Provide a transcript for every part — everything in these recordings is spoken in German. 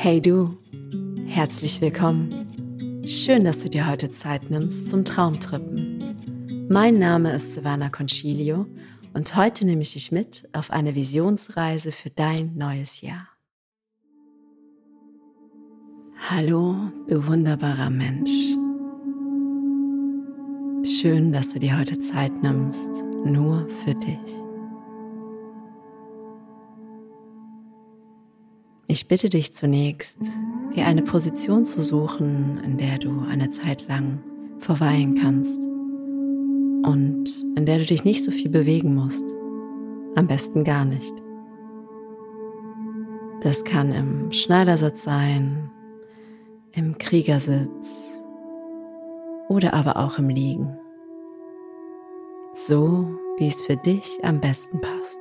Hey du, herzlich willkommen. Schön, dass du dir heute Zeit nimmst zum Traumtrippen. Mein Name ist Savannah Concilio und heute nehme ich dich mit auf eine Visionsreise für dein neues Jahr. Hallo, du wunderbarer Mensch. Schön, dass du dir heute Zeit nimmst, nur für dich. Ich bitte dich zunächst, dir eine Position zu suchen, in der du eine Zeit lang verweilen kannst und in der du dich nicht so viel bewegen musst. Am besten gar nicht. Das kann im Schneidersitz sein, im Kriegersitz oder aber auch im Liegen. So, wie es für dich am besten passt.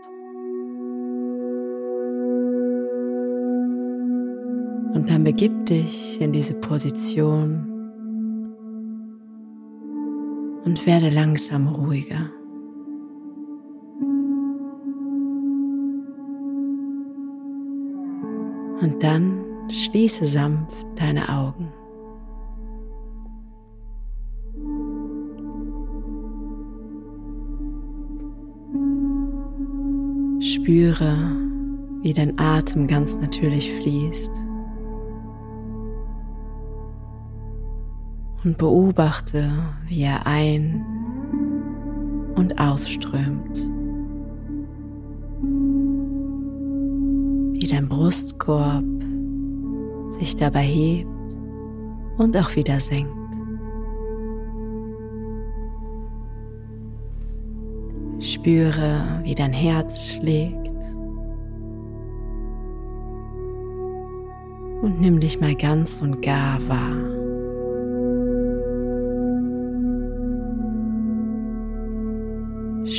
Dann begib dich in diese Position und werde langsam ruhiger. Und dann schließe sanft deine Augen. Spüre, wie dein Atem ganz natürlich fließt. Und beobachte, wie er ein- und ausströmt. Wie dein Brustkorb sich dabei hebt und auch wieder senkt. Spüre, wie dein Herz schlägt. Und nimm dich mal ganz und gar wahr.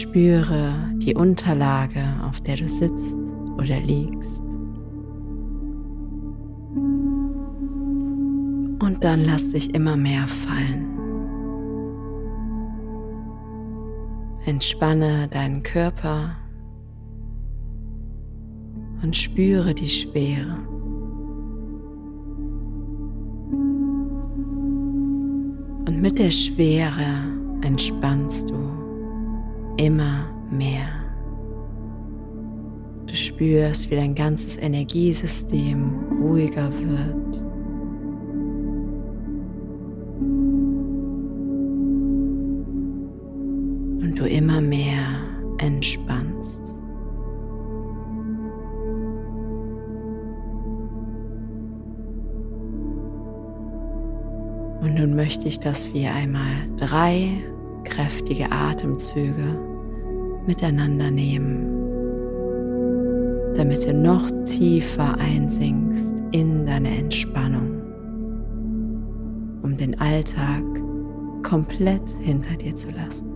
Spüre die Unterlage, auf der du sitzt oder liegst. Und dann lass dich immer mehr fallen. Entspanne deinen Körper und spüre die Schwere. Und mit der Schwere entspannst du immer mehr. Du spürst, wie dein ganzes Energiesystem ruhiger wird. Und du immer mehr entspannst. Und nun möchte ich, dass wir einmal drei kräftige Atemzüge miteinander nehmen, damit du noch tiefer einsinkst in deine Entspannung, um den Alltag komplett hinter dir zu lassen.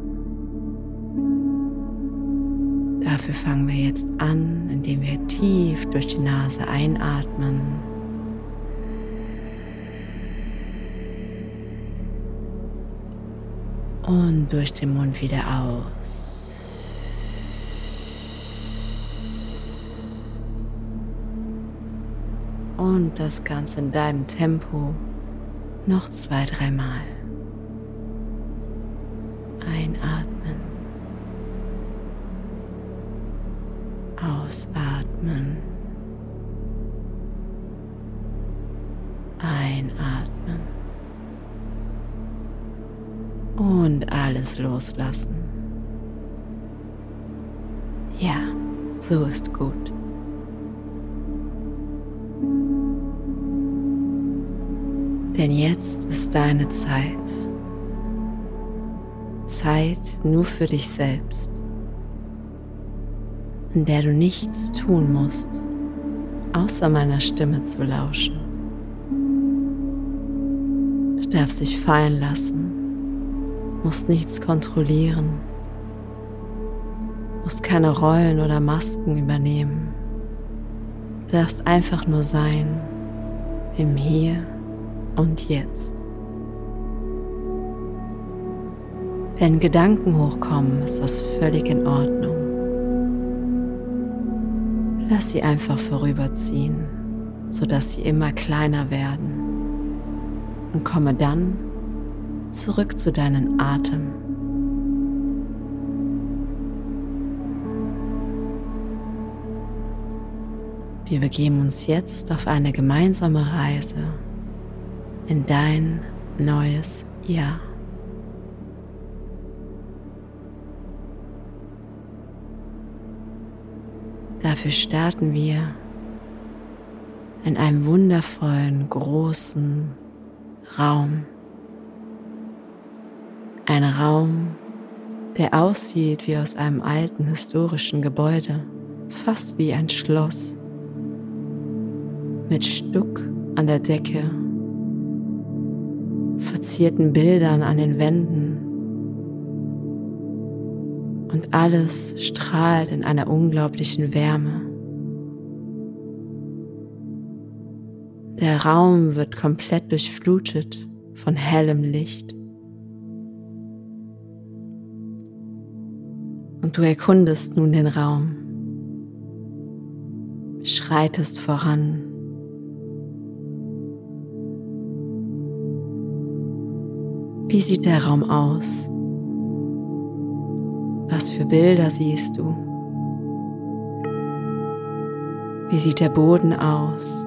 Dafür fangen wir jetzt an, indem wir tief durch die Nase einatmen und durch den Mund wieder aus. Und das Ganze in deinem Tempo noch zwei, dreimal. Einatmen. Ausatmen. Einatmen. Und alles loslassen. Ja, so ist gut. Denn jetzt ist deine Zeit. Zeit nur für dich selbst, in der du nichts tun musst, außer meiner Stimme zu lauschen. Du darfst dich fallen lassen, musst nichts kontrollieren, musst keine Rollen oder Masken übernehmen. Du darfst einfach nur sein im Hier und jetzt. Wenn Gedanken hochkommen, ist das völlig in Ordnung. Lass sie einfach vorüberziehen. sodass sie immer kleiner werden. Und komme dann zurück zu deinem Atem. Wir begeben uns jetzt auf eine gemeinsame Reise in dein neues Jahr. Dafür starten wir in einem wundervollen, großen Raum. Ein Raum, der aussieht wie aus einem alten historischen Gebäude, fast wie ein Schloss, mit Stuck an der Decke, verzierten Bildern an den Wänden und alles strahlt in einer unglaublichen Wärme. Der Raum wird komplett durchflutet von hellem Licht. Und du erkundest nun den Raum, schreitest voran. Wie sieht der Raum aus? Was für Bilder siehst du? Wie sieht der Boden aus?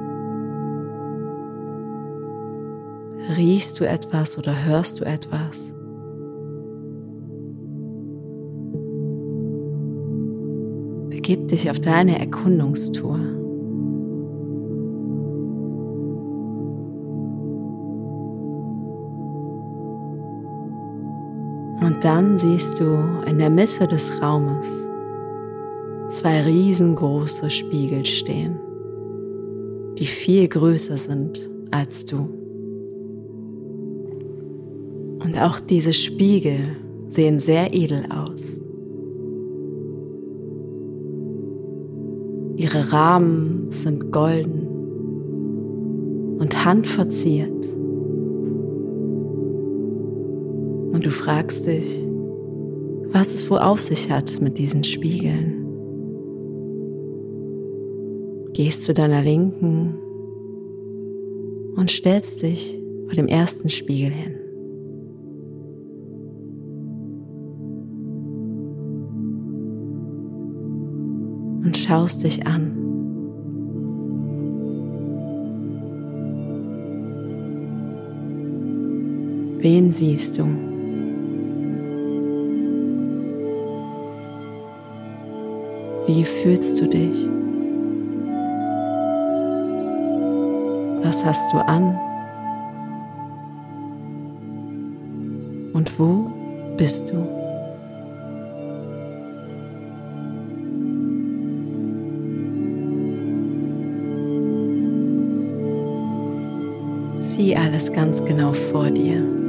Riechst du etwas oder hörst du etwas? Begib dich auf deine Erkundungstour. Und dann siehst du in der Mitte des Raumes zwei riesengroße Spiegel stehen, die viel größer sind als du. Und auch diese Spiegel sehen sehr edel aus. Ihre Rahmen sind golden und handverziert. Und du fragst dich, was es wohl auf sich hat mit diesen Spiegeln. Gehst zu deiner Linken und stellst dich vor dem ersten Spiegel hin. und schaust dich an. Wen siehst du? Wie fühlst du dich? Was hast du an? Und wo bist du? Sieh alles ganz genau vor dir.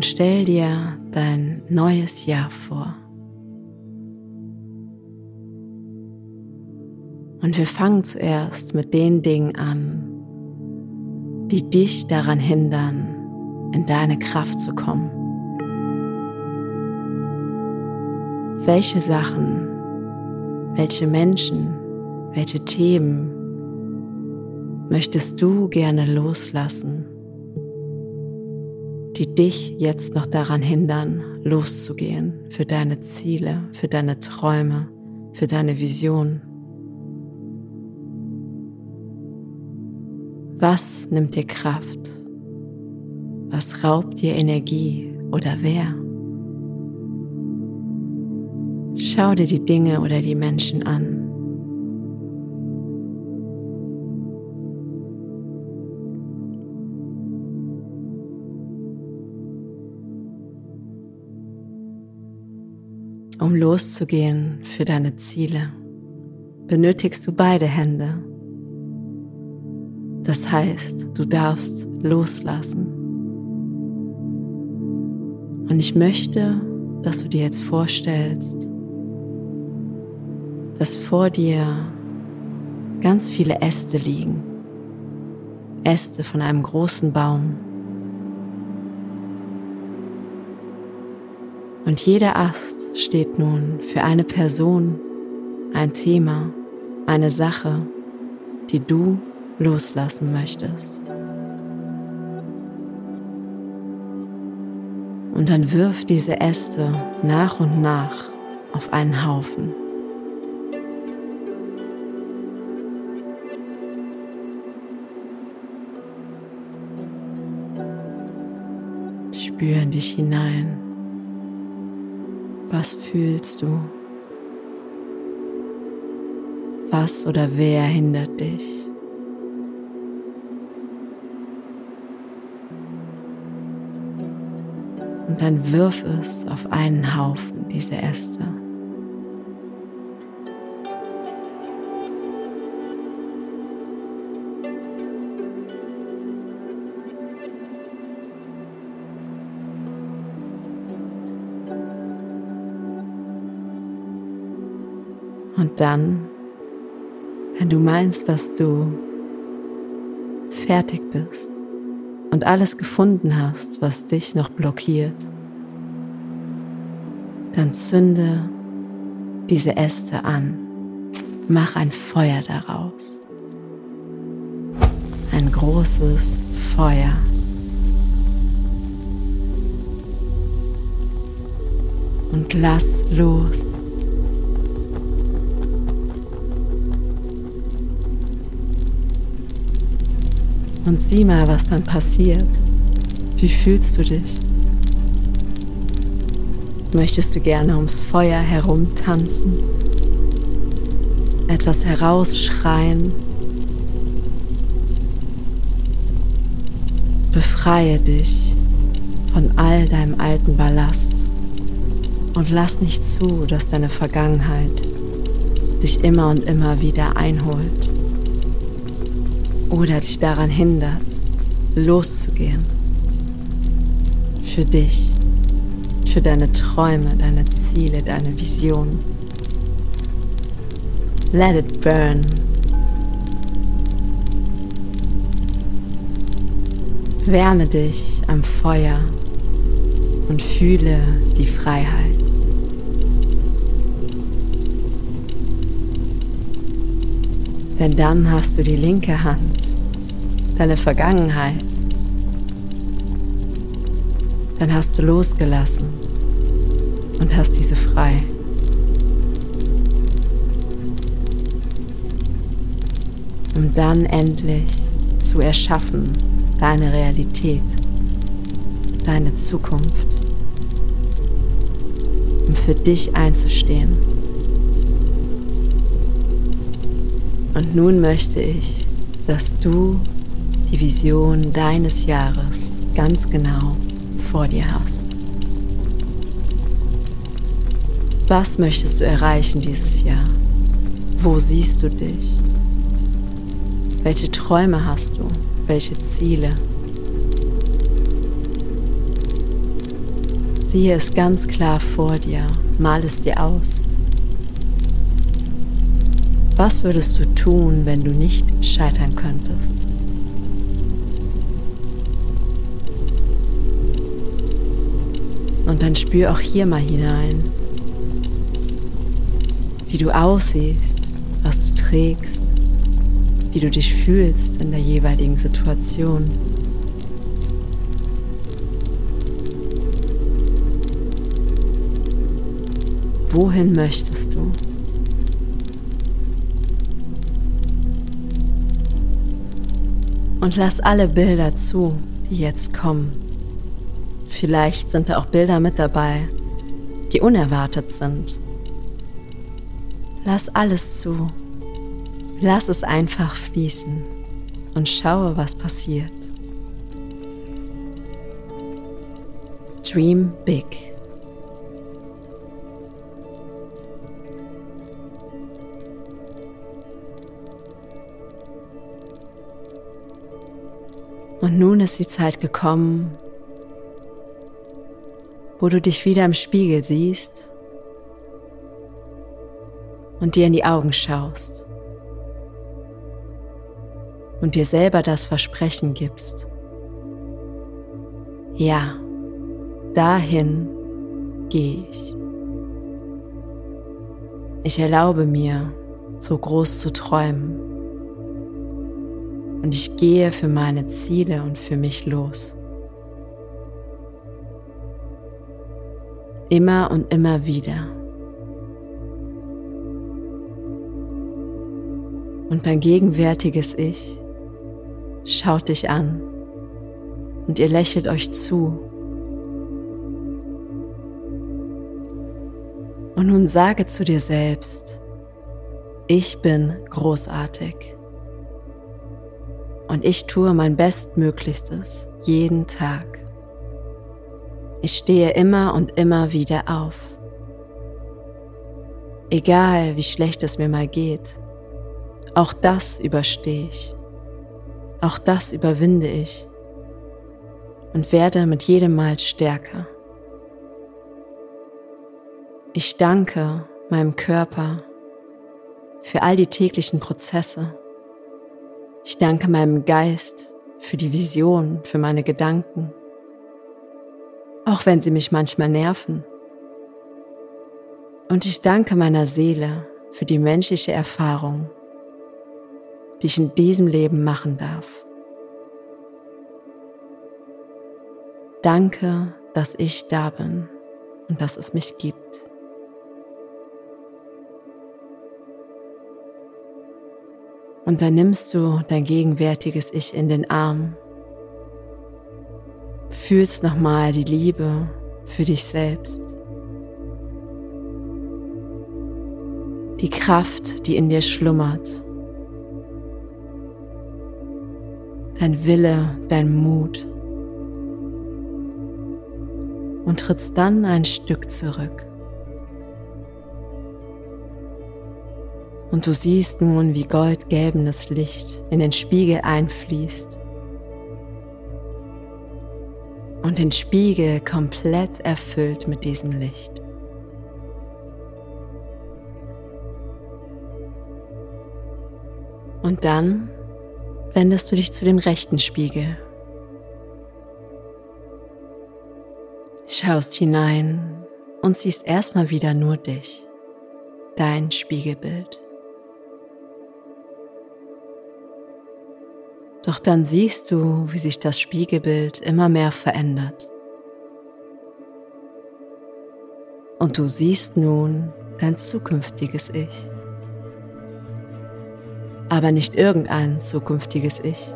Und stell dir dein neues Jahr vor. Und wir fangen zuerst mit den Dingen an, die dich daran hindern, in deine Kraft zu kommen. Welche Sachen welche Menschen, welche Themen möchtest du gerne loslassen, die dich jetzt noch daran hindern, loszugehen für deine Ziele, für deine Träume, für deine Vision? Was nimmt dir Kraft? Was raubt dir Energie oder wer? Schau dir die Dinge oder die Menschen an. Um loszugehen für deine Ziele, benötigst du beide Hände. Das heißt, du darfst loslassen. Und ich möchte, dass du dir jetzt vorstellst, dass vor dir ganz viele Äste liegen. Äste von einem großen Baum. Und jeder Ast steht nun für eine Person, ein Thema, eine Sache, die du loslassen möchtest. Und dann wirf diese Äste nach und nach auf einen Haufen. Spür in dich hinein. Was fühlst du? Was oder wer hindert dich? Und dann wirf es auf einen Haufen, diese Äste. Dann, wenn du meinst, dass du fertig bist und alles gefunden hast, was dich noch blockiert, dann zünde diese Äste an. Mach ein Feuer daraus. Ein großes Feuer. Und lass los. Und sieh mal, was dann passiert. Wie fühlst du dich? Möchtest du gerne ums Feuer herum tanzen? Etwas herausschreien? Befreie dich von all deinem alten Ballast und lass nicht zu, dass deine Vergangenheit dich immer und immer wieder einholt oder dich daran hindert, loszugehen. Für dich, für deine Träume, deine Ziele, deine Vision. Let it burn. Wärme dich am Feuer und fühle die Freiheit. Denn dann hast du die linke Hand deine Vergangenheit, dann hast du losgelassen und hast diese frei. Um dann endlich zu erschaffen, deine Realität, deine Zukunft, um für dich einzustehen. Und nun möchte ich, dass du die Vision deines Jahres ganz genau vor dir hast. Was möchtest du erreichen dieses Jahr? Wo siehst du dich? Welche Träume hast du? Welche Ziele? Siehe es ganz klar vor dir, mal es dir aus. Was würdest du tun, wenn du nicht scheitern könntest? Und dann spür auch hier mal hinein, wie du aussiehst, was du trägst, wie du dich fühlst in der jeweiligen Situation. Wohin möchtest du? Und lass alle Bilder zu, die jetzt kommen. Vielleicht sind da auch Bilder mit dabei, die unerwartet sind. Lass alles zu. Lass es einfach fließen und schaue, was passiert. Dream big. Und nun ist die Zeit gekommen, wo du dich wieder im Spiegel siehst und dir in die Augen schaust und dir selber das Versprechen gibst. Ja, dahin, gehe ich. Ich erlaube mir, so groß zu träumen. Und ich gehe für meine Ziele und für mich los. Immer und immer wieder. Und dein gegenwärtiges Ich schaut dich an und ihr lächelt euch zu. Und nun sage zu dir selbst, ich bin großartig. Und ich tue mein Bestmöglichstes jeden Tag. Ich stehe immer und immer wieder auf. Egal wie schlecht es mir mal geht, auch das überstehe ich. Auch das überwinde ich und werde mit jedem Mal stärker. Ich danke meinem Körper für all die täglichen Prozesse. Ich danke meinem Geist für die Vision, für meine Gedanken, auch wenn sie mich manchmal nerven. Und ich danke meiner Seele für die menschliche Erfahrung, die ich in diesem Leben machen darf. Danke, dass ich da bin und dass es mich gibt. Und dann nimmst du dein gegenwärtiges Ich in den Arm, fühlst nochmal die Liebe für dich selbst, die Kraft, die in dir schlummert, dein Wille, dein Mut. Und trittst dann ein Stück zurück. Und du siehst nun, wie goldgelbenes Licht in den Spiegel einfließt und den Spiegel komplett erfüllt mit diesem Licht. Und dann wendest du dich zu dem rechten Spiegel schaust hinein und siehst erstmal wieder nur dich, dein Spiegelbild. Doch dann siehst du, wie sich das Spiegelbild immer mehr verändert. Und du siehst nun dein zukünftiges Ich. Aber nicht irgendein zukünftiges Ich,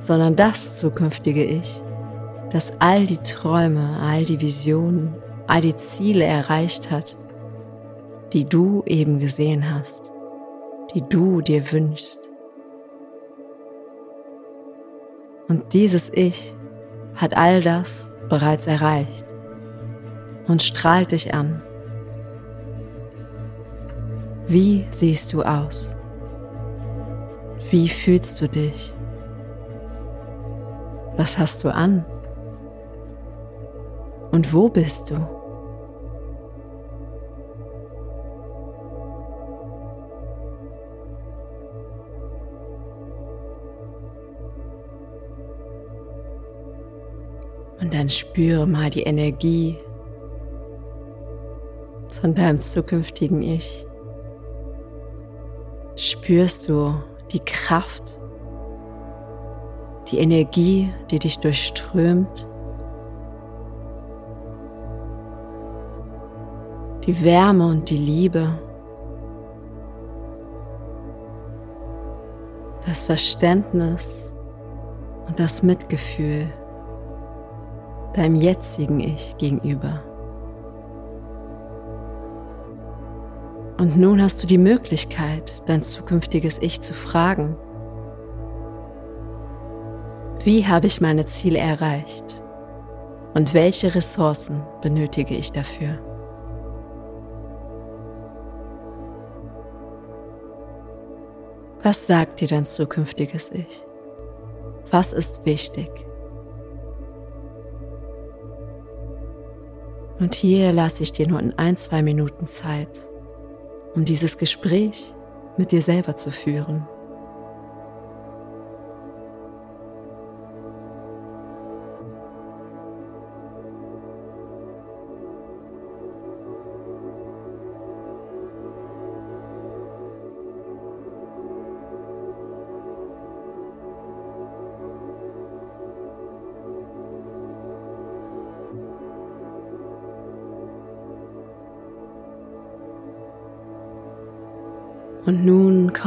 sondern das zukünftige Ich, das all die Träume, all die Visionen, all die Ziele erreicht hat, die du eben gesehen hast, die du dir wünschst. Und dieses Ich hat all das bereits erreicht und strahlt dich an. Wie siehst du aus? Wie fühlst du dich? Was hast du an? Und wo bist du? Und dann spüre mal die Energie von deinem zukünftigen Ich. Spürst du die Kraft, die Energie, die dich durchströmt? die Wärme und die Liebe, das Verständnis und das Mitgefühl deinem jetzigen Ich gegenüber. Und nun hast du die Möglichkeit, dein zukünftiges Ich zu fragen, wie habe ich meine Ziele erreicht und welche Ressourcen benötige ich dafür? Was sagt dir dein zukünftiges Ich? Was ist wichtig? Und hier lasse ich dir nur in ein, zwei Minuten Zeit, um dieses Gespräch mit dir selber zu führen.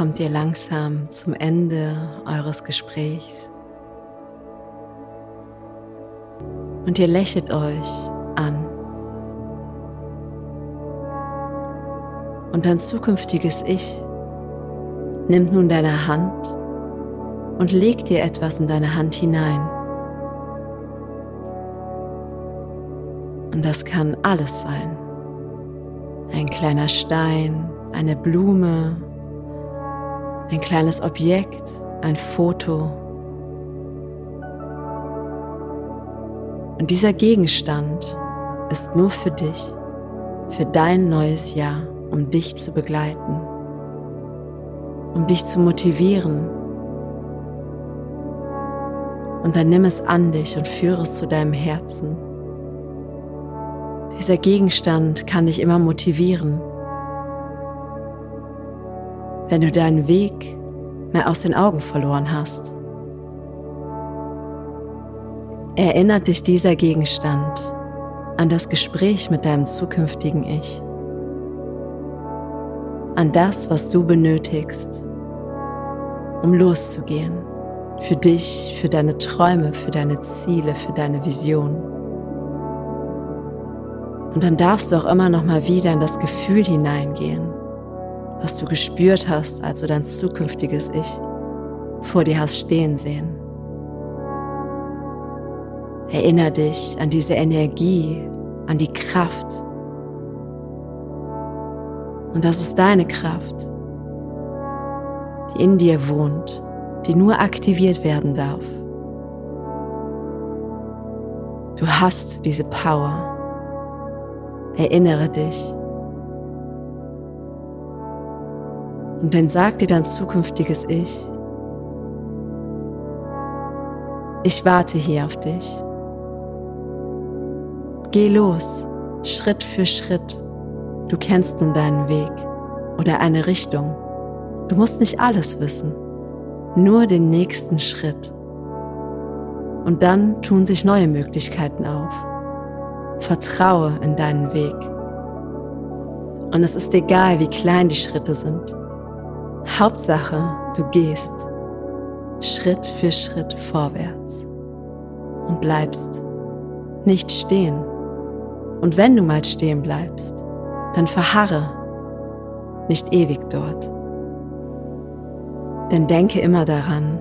Kommt ihr langsam zum Ende eures Gesprächs. Und ihr lächelt euch an. Und dein zukünftiges Ich nimmt nun deine Hand und legt dir etwas in deine Hand hinein. Und das kann alles sein. Ein kleiner Stein, eine Blume, ein kleines Objekt, ein Foto. Und dieser Gegenstand ist nur für dich, für dein neues Jahr, um dich zu begleiten, um dich zu motivieren. Und dann nimm es an dich und führe es zu deinem Herzen. Dieser Gegenstand kann dich immer motivieren. Wenn du deinen Weg mehr aus den Augen verloren hast, erinnert dich dieser Gegenstand an das Gespräch mit deinem zukünftigen Ich, an das, was du benötigst, um loszugehen, für dich, für deine Träume, für deine Ziele, für deine Vision. Und dann darfst du auch immer noch mal wieder in das Gefühl hineingehen, was du gespürt hast, als du dein zukünftiges Ich vor dir hast stehen sehen. Erinner dich an diese Energie, an die Kraft. Und das ist deine Kraft, die in dir wohnt, die nur aktiviert werden darf. Du hast diese Power. Erinnere dich. Und dann sag dir dein zukünftiges Ich, ich warte hier auf dich. Geh los, Schritt für Schritt. Du kennst nun deinen Weg oder eine Richtung. Du musst nicht alles wissen, nur den nächsten Schritt. Und dann tun sich neue Möglichkeiten auf. Vertraue in deinen Weg. Und es ist egal, wie klein die Schritte sind. Hauptsache, du gehst Schritt für Schritt vorwärts und bleibst nicht stehen. Und wenn du mal stehen bleibst, dann verharre nicht ewig dort. Denn denke immer daran,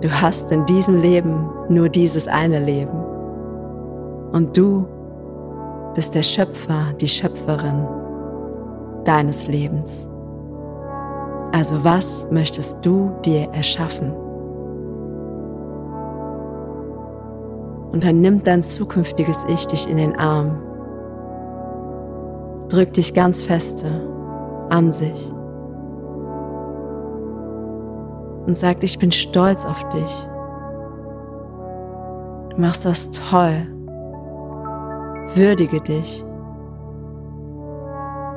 du hast in diesem Leben nur dieses eine Leben. Und du bist der Schöpfer, die Schöpferin deines Lebens. Also was möchtest du dir erschaffen? Und dann nimmt dein zukünftiges Ich dich in den Arm, drück dich ganz feste an sich und sagt, ich bin stolz auf dich. Du machst das toll. Würdige dich.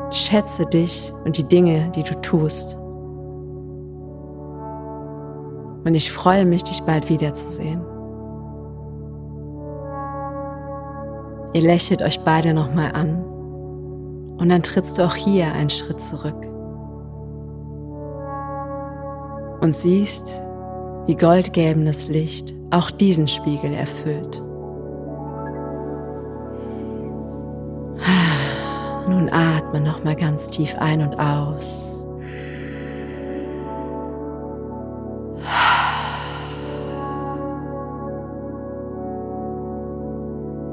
Schätze dich und die Dinge, die du tust. Und ich freue mich, dich bald wiederzusehen. Ihr lächelt euch beide nochmal an und dann trittst du auch hier einen Schritt zurück und siehst, wie goldgelbenes Licht auch diesen Spiegel erfüllt. Nun atme noch mal ganz tief ein und aus.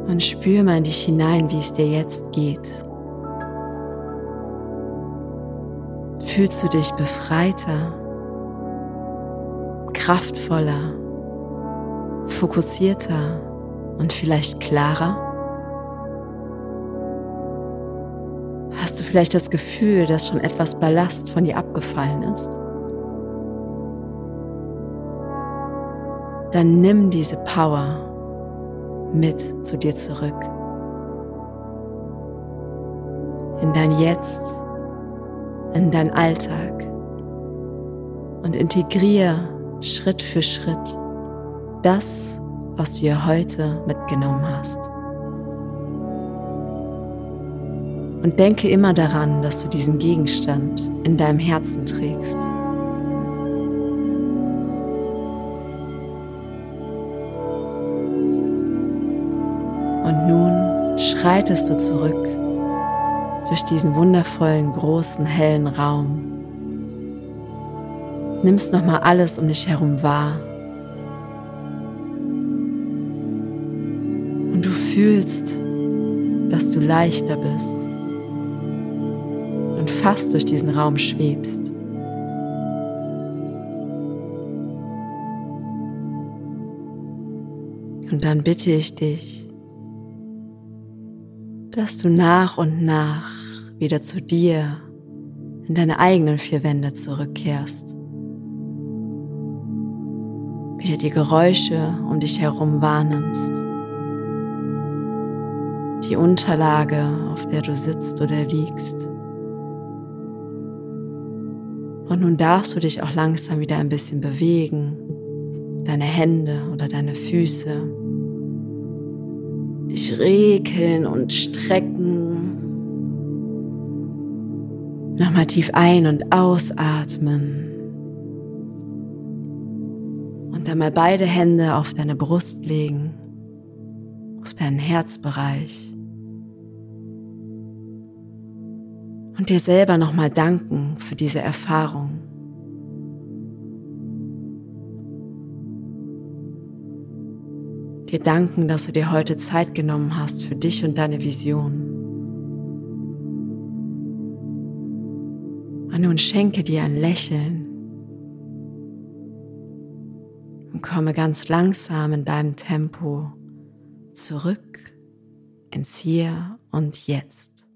Und spür mal in dich hinein, wie es dir jetzt geht. Fühlst du dich befreiter, kraftvoller, fokussierter und vielleicht klarer? Hast du vielleicht das Gefühl, dass schon etwas Ballast von dir abgefallen ist? Dann nimm diese Power mit zu dir zurück. In dein Jetzt, in dein Alltag und integriere Schritt für Schritt das, was du dir heute mitgenommen hast. Und denke immer daran, dass du diesen Gegenstand in deinem Herzen trägst. Nun schreitest du zurück durch diesen wundervollen, großen, hellen Raum. Nimmst nochmal alles um dich herum wahr. Und du fühlst, dass du leichter bist und fast durch diesen Raum schwebst. Und dann bitte ich dich, dass du nach und nach wieder zu dir in deine eigenen vier Wände zurückkehrst. Wieder die Geräusche um dich herum wahrnimmst. Die Unterlage, auf der du sitzt oder liegst. Und nun darfst du dich auch langsam wieder ein bisschen bewegen, deine Hände oder deine Füße, dich regeln und strecken. Nochmal tief ein- und ausatmen. Und dann mal beide Hände auf deine Brust legen, auf deinen Herzbereich. Und dir selber nochmal danken für diese Erfahrung. Dir danken, dass du dir heute Zeit genommen hast für dich und deine Vision. Und nun schenke dir ein Lächeln und komme ganz langsam in deinem Tempo zurück ins Hier und Jetzt.